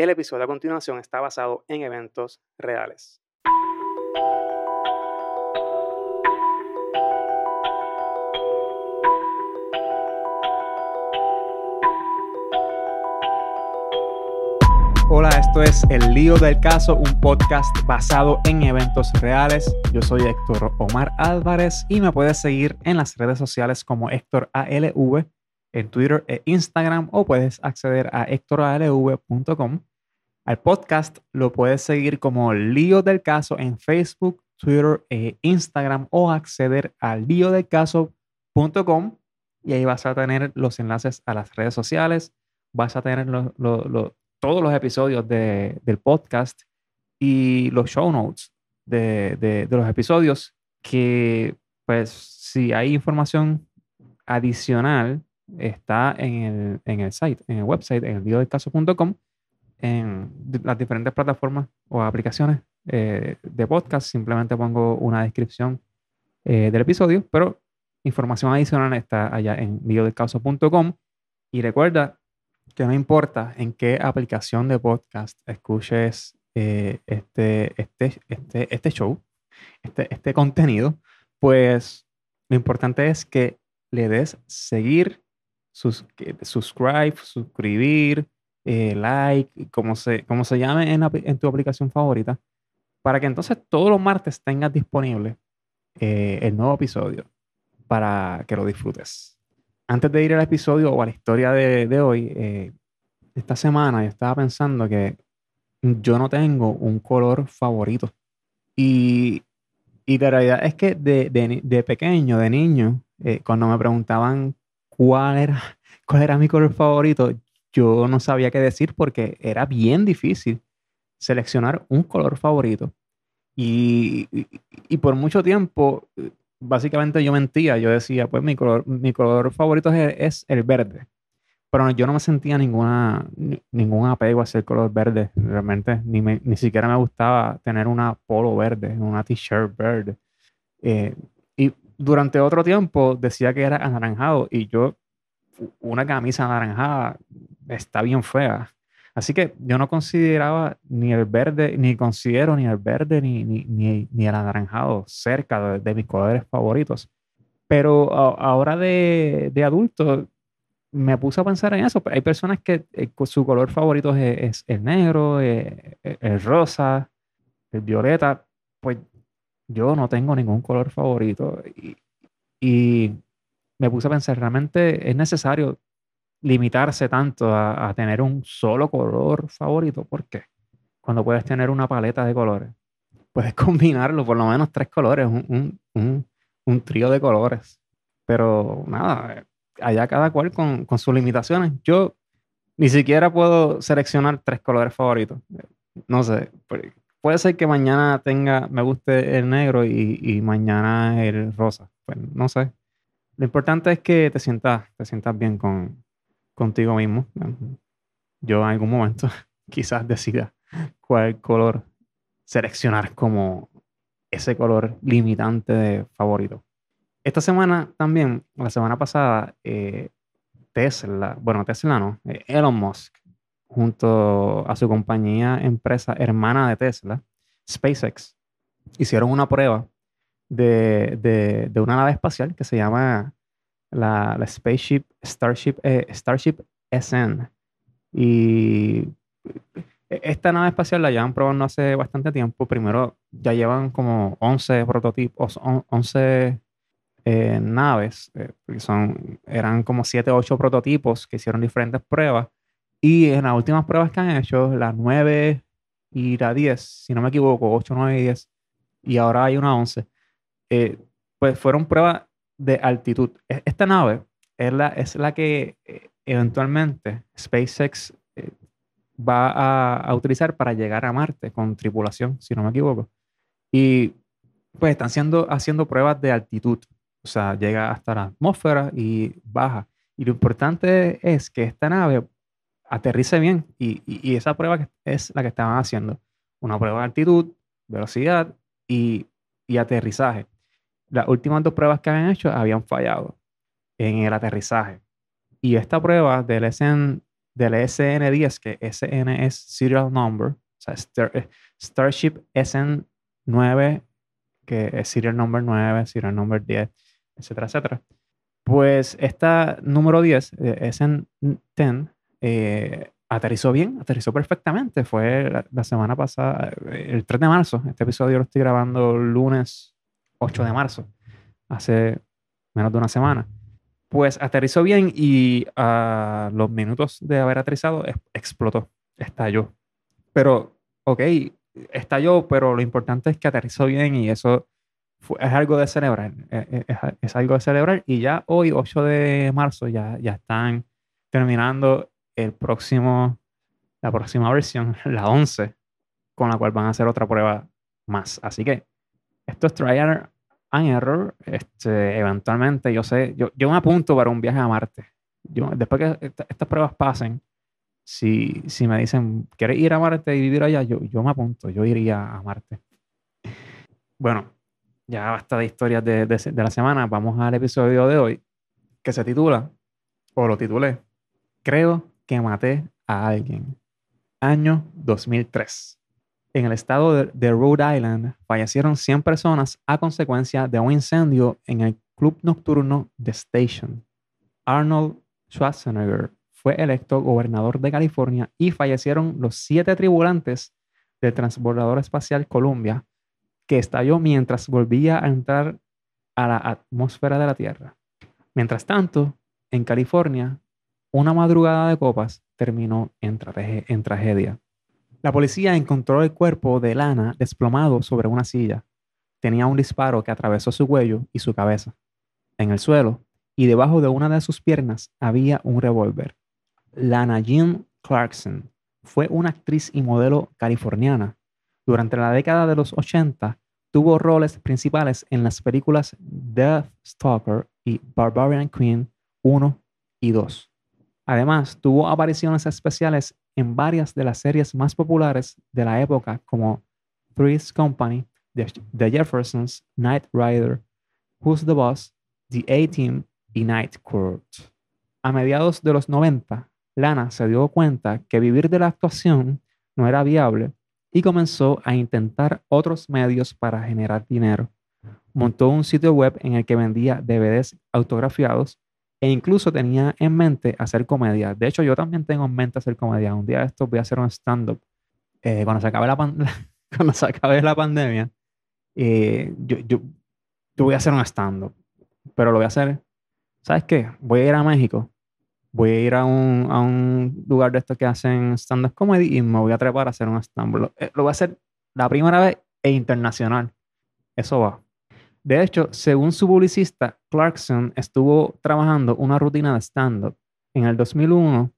El episodio a continuación está basado en eventos reales. Hola, esto es El Lío del Caso, un podcast basado en eventos reales. Yo soy Héctor Omar Álvarez y me puedes seguir en las redes sociales como Héctor ALV en Twitter e Instagram o puedes acceder a héctoralv.com. Al podcast lo puedes seguir como Lío del Caso en Facebook, Twitter e Instagram o acceder a líodelcaso.com y ahí vas a tener los enlaces a las redes sociales, vas a tener todos los episodios del podcast y los show notes de, los episodios que pues si hay información adicional está en el, site, en el website, en el en las diferentes plataformas o aplicaciones eh, de podcast. Simplemente pongo una descripción eh, del episodio, pero información adicional está allá en videodelcaso.com. Y recuerda, que no importa en qué aplicación de podcast escuches eh, este, este, este, este show, este, este contenido, pues lo importante es que le des seguir, sus, subscribe, suscribir, eh, like, como se, como se llame en, en, tu aplicación favorita, para que entonces todos los martes tengas disponible eh, el nuevo episodio para que lo disfrutes antes de ir al episodio o a la historia de, hoy, eh, esta semana yo estaba pensando que yo no tengo un color favorito. Y, y la realidad es que de, pequeño, de niño, eh, cuando me preguntaban cuál era, cuál era mi color favorito, yo no sabía qué decir porque era bien difícil seleccionar un color favorito. y, y por mucho tiempo básicamente yo mentía, yo decía, pues mi color, mi color favorito es, el verde. Pero yo no me sentía ninguna, ningún apego hacia el color verde, realmente. Ni, ni siquiera me gustaba tener una polo verde, una t-shirt verde. Eh, y durante otro tiempo decía que era anaranjado y yo, una camisa anaranjada está bien fea. Así que yo no consideraba ni el verde, ni considero ni el verde ni, ni, ni, el anaranjado cerca de, mis colores favoritos. Pero ahora de, de, adulto me puse a pensar en eso. Hay personas que eh, su color favorito es, el negro, eh, eh, el, rosa, el violeta. Pues yo no tengo ningún color favorito. Y me puse a pensar, realmente es necesario limitarse tanto a, tener un solo color favorito. ¿Por qué? Cuando puedes tener una paleta de colores, puedes combinarlo, por lo menos tres colores, un, un, un, trío de colores. Pero nada, allá cada cual con, con, sus limitaciones. Yo ni siquiera puedo seleccionar tres colores favoritos. No sé, puede ser que mañana tenga, me guste el negro y, y mañana el rosa. Pues no sé. Lo importante es que te sientas, te sientas bien con, contigo mismo. Yo en algún momento quizás decida cuál color seleccionar como ese color limitante de favorito. Esta semana también, la semana pasada, eh, Tesla, bueno, Tesla no, eh, Elon Musk, junto a su compañía, empresa hermana de Tesla, SpaceX, hicieron una prueba de, de, de una nave espacial que se llama la, la Spaceship Starship, eh, Starship SN. Y esta nave espacial la llevan probando hace bastante tiempo. Primero ya llevan como 11 prototipos, 11 eh, naves, eh, son, eran como 7 o 8 prototipos que hicieron diferentes pruebas. Y en las últimas pruebas que han hecho, las 9 y la 10, si no me equivoco, 8, 9 y 10, y ahora hay una 11, pues fueron pruebas de altitud. E, esta nave es la, es la que eh, eventualmente SpaceX eh, va a, utilizar para llegar a Marte con tripulación, si no me equivoco. Y pues están haciendo, haciendo pruebas de altitud. O sea, llega hasta la atmósfera y baja. Y lo importante es que esta nave aterrice bien. Y, y, esa prueba es la que estaban haciendo. Una prueba de altitud, velocidad y, y aterrizaje las últimas dos pruebas que habían hecho habían fallado en el aterrizaje. Y esta prueba del SN del SN10, que SN es Serial Number, o sea, eh, Starship SN9, que es Serial Number 9, Serial Number 10, etcétera, etcétera. Pues esta número 10, eh, SN10, eh, aterrizó bien, aterrizó perfectamente. Fue la, semana pasada, el 3 de marzo. Este episodio lo estoy grabando lunes 8 de marzo, hace menos de una semana. Pues aterrizó bien y a los minutos de haber aterrizado explotó, estalló. Pero, ok, estalló, pero lo importante es que aterrizó bien y eso es algo de celebrar. Es, es, es, algo de celebrar. Y ya hoy, 8 de marzo, ya, ya están terminando el próximo, la próxima versión, la 11, con la cual van a hacer otra prueba más. Así que esto es trial and error. Este, eventualmente, yo sé, yo, yo me apunto para un viaje a Marte. Yo, después que estas pruebas pasen, si, si me dicen, ¿quieres ir a Marte y vivir allá? Yo, yo me apunto, yo iría a Marte. Bueno, ya basta de historias de, de, de la semana. Vamos al episodio de hoy, que se titula, o lo titulé, Creo que maté a alguien. Año 2003. En el estado de, Rhode Island fallecieron 100 personas a consecuencia de un incendio en el club nocturno The Station. Arnold Schwarzenegger fue electo gobernador de California y fallecieron los siete tripulantes del transbordador espacial Columbia, que estalló mientras volvía a entrar a la atmósfera de la Tierra. Mientras tanto, en California, una madrugada de copas terminó en, tragedia. La policía encontró el cuerpo de Lana desplomado sobre una silla. Tenía un disparo que atravesó su cuello y su cabeza. En el suelo y debajo de una de sus piernas había un revólver. Lana Jean Clarkson fue una actriz y modelo californiana. Durante la década de los 80 tuvo roles principales en las películas Death Stalker y Barbarian Queen 1 y 2. Además, tuvo apariciones especiales en varias de las series más populares de la época como Three's Company, The, Jeffersons, Knight Rider, Who's the Boss, The A-Team y Night Court. A mediados de los 90, Lana se dio cuenta que vivir de la actuación no era viable y comenzó a intentar otros medios para generar dinero. Montó un sitio web en el que vendía DVDs autografiados e incluso tenía en mente hacer comedia. De hecho, yo también tengo en mente hacer comedia. Un día de estos voy a hacer un stand-up. Eh, cuando, se acabe la cuando se acabe la pandemia, eh, yo, yo, yo, voy a hacer un stand-up. Pero lo voy a hacer, ¿sabes qué? Voy a ir a México. Voy a ir a un, a un lugar de estos que hacen stand-up comedy y me voy a trepar a hacer un stand-up. Lo, eh, lo voy a hacer la primera vez e internacional. Eso va. De hecho, según su publicista, Clarkson estuvo trabajando una rutina de stand-up. En el 2001,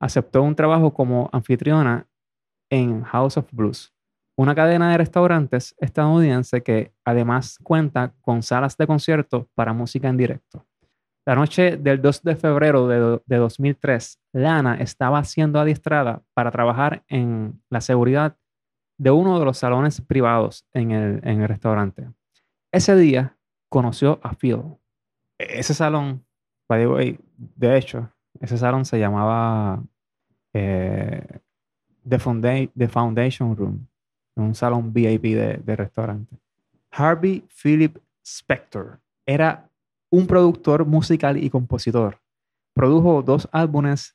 aceptó un trabajo como anfitriona en House of Blues, una cadena de restaurantes estadounidense que además cuenta con salas de concierto para música en directo. La noche del 2 de febrero de, 2003, Lana estaba siendo adiestrada para trabajar en la seguridad de uno de los salones privados en el restaurante. Ese día conoció a Phil. Ese salón, de hecho, ese salón se llamaba eh, The, Foundation Room, un salón VIP de, restaurante. Harvey Philip Spector era un productor musical y compositor. Produjo dos álbumes,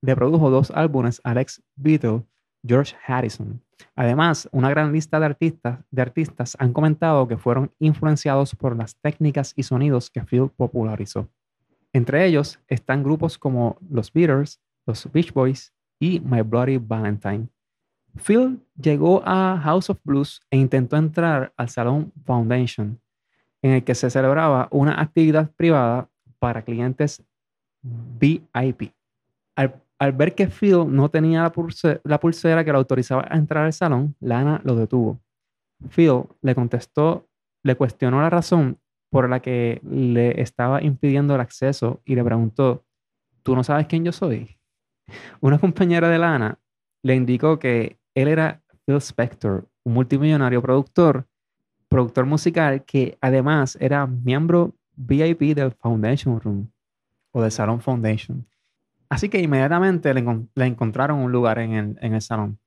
le produjo dos álbumes al ex Beatle George Harrison Además, una gran lista de artistas, han comentado que fueron influenciados por las técnicas y sonidos que Phil popularizó. Entre ellos están grupos como los Beatles, los Beach Boys y My Bloody Valentine. Phil llegó a House of Blues e intentó entrar al Salón Foundation, en el que se celebraba una actividad privada para clientes VIP. Al al ver que Phil no tenía la, pulsera, que lo autorizaba a entrar al salón, Lana lo detuvo. Phil le contestó, le cuestionó la razón por la que le estaba impidiendo el acceso y le preguntó, ¿tú no sabes quién yo soy? Una compañera de Lana le indicó que él era Phil Spector, un multimillonario productor, productor musical que además era miembro VIP del Foundation Room o del Salón Foundation Así que inmediatamente le, encontraron un lugar en el, salón.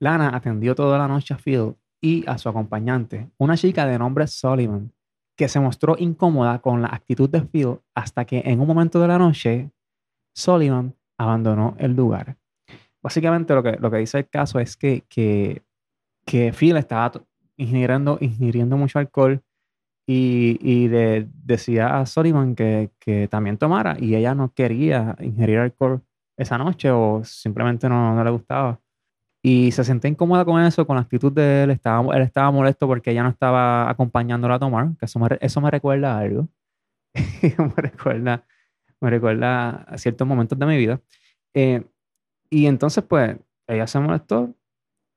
Lana atendió toda la noche a Phil y a su acompañante, una chica de nombre Sullivan, que se mostró incómoda con la actitud de Phil hasta que en un momento de la noche Sullivan abandonó el lugar. Básicamente lo que, lo dice el caso es que, que, que Phil estaba ingiriendo mucho alcohol y, y le decía a Sullivan que, que, también tomara y ella no quería ingerir alcohol esa noche o simplemente no, no le gustaba. Y se sentía incómoda con eso, con la actitud de él. Estaba, él estaba molesto porque ella no estaba acompañándola a tomar, que eso me, eso me recuerda a algo. me recuerda, me recuerda a ciertos momentos de mi vida. Eh, y entonces, pues, ella se molestó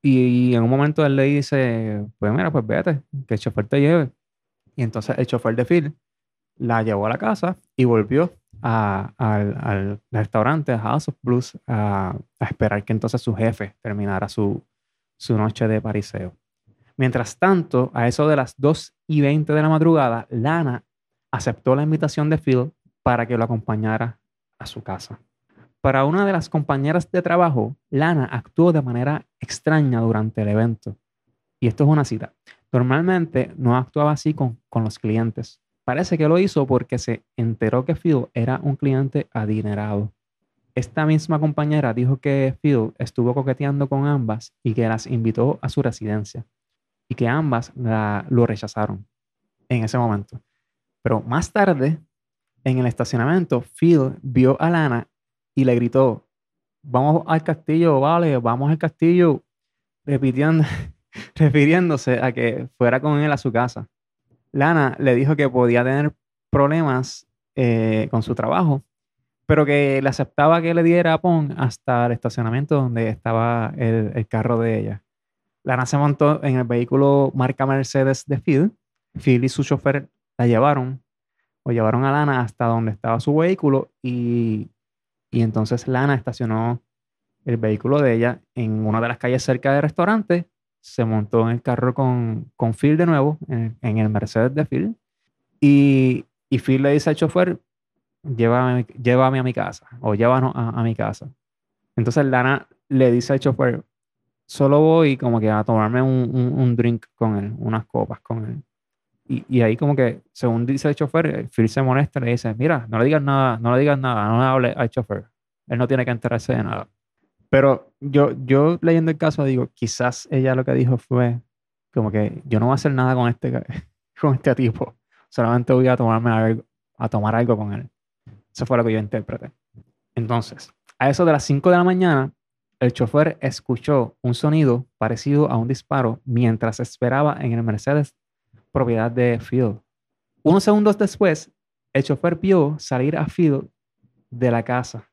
y, en un momento él le dice, pues mira, pues vete, que el chofer te lleve. Y entonces el chofer de Phil la llevó a la casa y volvió al, restaurante, a House of Blues, a, esperar que entonces su jefe terminara su, su noche de pariseo. Mientras tanto, a eso de las 2 y 20 de la madrugada, Lana aceptó la invitación de Phil para que lo acompañara a su casa. Para una de las compañeras de trabajo, Lana actuó de manera extraña durante el evento. Y esto es una cita. Normalmente no actuaba así con, con los clientes. Parece que lo hizo porque se enteró que Phil era un cliente adinerado. Esta misma compañera dijo que Phil estuvo coqueteando con ambas y que las invitó a su residencia y que ambas lo rechazaron en ese momento. Pero más tarde, en el estacionamiento, Phil vio a Lana y le gritó, vamos al castillo, vale, vamos al castillo, repitiendo, refiriéndose a que fuera con él a su casa. Lana le dijo que podía tener problemas eh, con su trabajo, pero que le aceptaba que le diera a Pong hasta el estacionamiento donde estaba el, carro de ella. Lana se montó en el vehículo marca Mercedes de Phil. Phil y su chofer la llevaron o llevaron a Lana hasta donde estaba su vehículo y, y entonces Lana estacionó el vehículo de ella en una de las calles cerca del restaurante se montó en el carro con, con Phil de nuevo, en, el Mercedes de Phil, y, y, Phil le dice al chofer, llévame, llévame a mi casa, o llévanos a, mi casa. Entonces Lana le dice al chofer, solo voy como que a tomarme un, un, drink con él, unas copas con él. Y, y, ahí como que, según dice el chofer, Phil se molesta le dice, mira, no le digas nada, no le digas nada, no le hable al chofer. Él no tiene que enterarse de nada. Pero yo, yo leyendo el caso digo, quizás ella lo que dijo fue como que yo no voy a hacer nada con este, con este tipo, solamente voy a, tomarme algo, a tomar algo con él. Eso fue lo que yo interpreté. Entonces, a eso de las 5 de la mañana, el chofer escuchó un sonido parecido a un disparo mientras esperaba en el Mercedes propiedad de Phil. Unos segundos después, el chofer vio salir a Phil de la casa.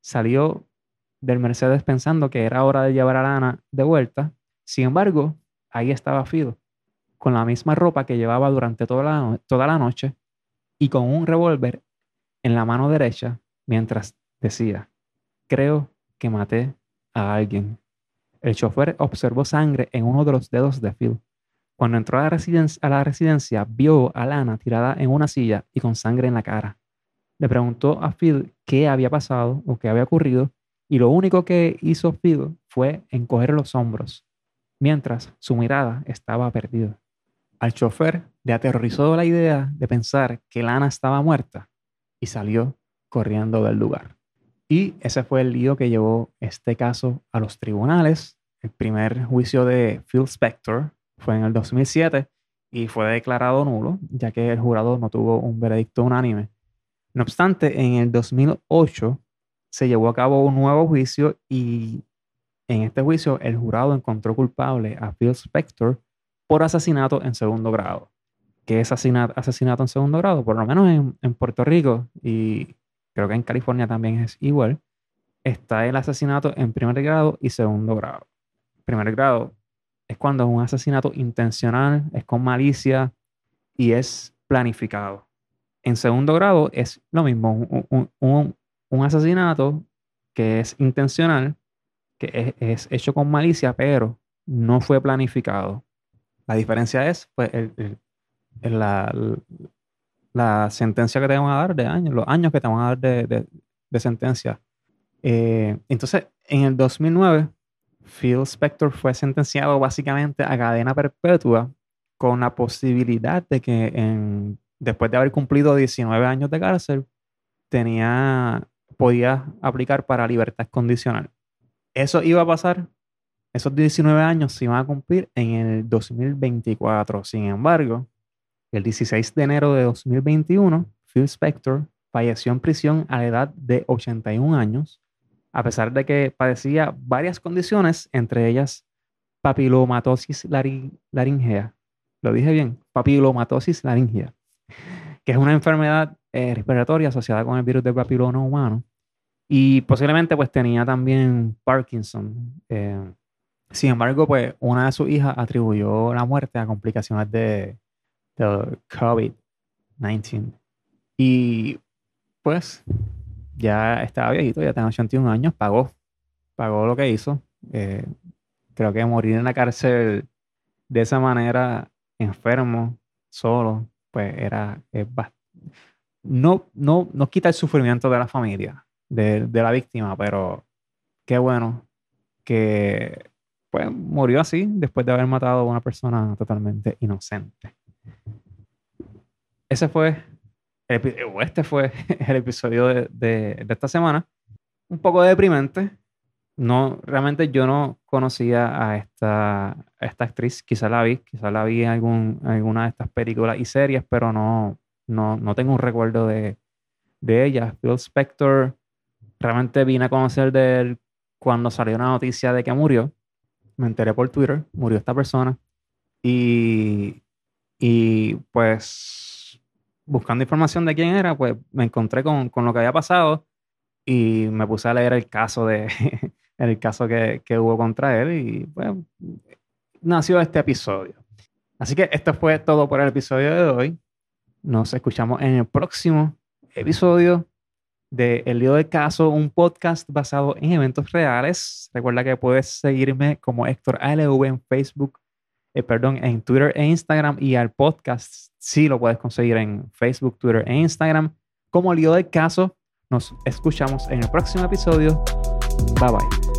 Salió del Mercedes pensando que era hora de llevar a Lana de vuelta. Sin embargo, ahí estaba Fido, con la misma ropa que llevaba durante toda la, toda la noche y con un revólver en la mano derecha mientras decía, creo que maté a alguien. El chofer observó sangre en uno de los dedos de Phil. Cuando entró a la, residencia, a la residencia, vio a Lana tirada en una silla y con sangre en la cara. Le preguntó a Phil qué había pasado o qué había ocurrido y lo único que hizo Phil fue encoger los hombros, mientras su mirada estaba perdida. Al chofer le aterrorizó la idea de pensar que Lana estaba muerta y salió corriendo del lugar. Y ese fue el lío que llevó este caso a los tribunales. El primer juicio de Phil Spector fue en el 2007 y fue declarado nulo, ya que el jurado no tuvo un veredicto unánime. No obstante, en el 2008 se llevó a cabo un nuevo juicio y en este juicio el jurado encontró culpable a Phil Spector por asesinato en segundo grado. ¿Qué es asesinato en segundo grado? Por lo menos en, en Puerto Rico y creo que en California también es igual. Está el asesinato en primer grado y segundo grado. Primer grado es cuando es un asesinato intencional, es con malicia y es planificado. En segundo grado es lo mismo, un, un, asesinato que es intencional, que es, hecho con malicia, pero no fue planificado. La diferencia es pues, la, la, sentencia que te van a dar de años, los años que te van a dar de, de, sentencia. Eh, entonces, en el 2009, Phil Spector fue sentenciado básicamente a cadena perpetua con la posibilidad de que en, después de haber cumplido 19 años de cárcel, tenía, podía aplicar para libertad condicional. Eso iba a pasar, esos 19 años se iban a cumplir en el 2024. Sin embargo, el 16 de enero de 2021, Phil Spector falleció en prisión a la edad de 81 años, a pesar de que padecía varias condiciones, entre ellas papilomatosis laringea. Lo dije bien, papilomatosis laringea, que es una enfermedad eh, respiratoria asociada con el virus del papiloma humano. Y posiblemente pues tenía también Parkinson. Eh, sin embargo, pues una de sus hijas atribuyó la muerte a complicaciones de, de COVID-19. Y pues ya estaba viejito, ya tenía 81 años, pagó, pagó lo que hizo. Eh, creo que morir en la cárcel de esa manera, enfermo, solo, pues era, no, no, no quita el sufrimiento de la familia, de, de la víctima, pero qué bueno que pues murió así después de haber matado a una persona totalmente inocente. Ese fue, este fue el episodio de, de, esta semana. Un poco deprimente. No, realmente yo no conocía a esta, esta actriz. Quizá la vi, quizá la vi en algún, alguna de estas películas y series, pero no, no, no tengo un recuerdo de, de ella. Phil Spector, realmente vine a conocer de él cuando salió una noticia de que murió. Me enteré por Twitter, murió esta persona. Y, y pues buscando información de quién era, pues me encontré con, con lo que había pasado y me puse a leer el caso de el caso que, que, hubo contra él y pues nació este episodio. Así que esto fue todo por el episodio de hoy. Nos escuchamos en el próximo episodio de El Lío del Caso, un podcast basado en eventos reales. Recuerda que puedes seguirme como Héctor ALV en Facebook, eh, perdón, en Twitter e Instagram y al podcast sí lo puedes conseguir en Facebook, Twitter e Instagram como El Lío del Caso. Nos escuchamos en el próximo episodio. Bye bye.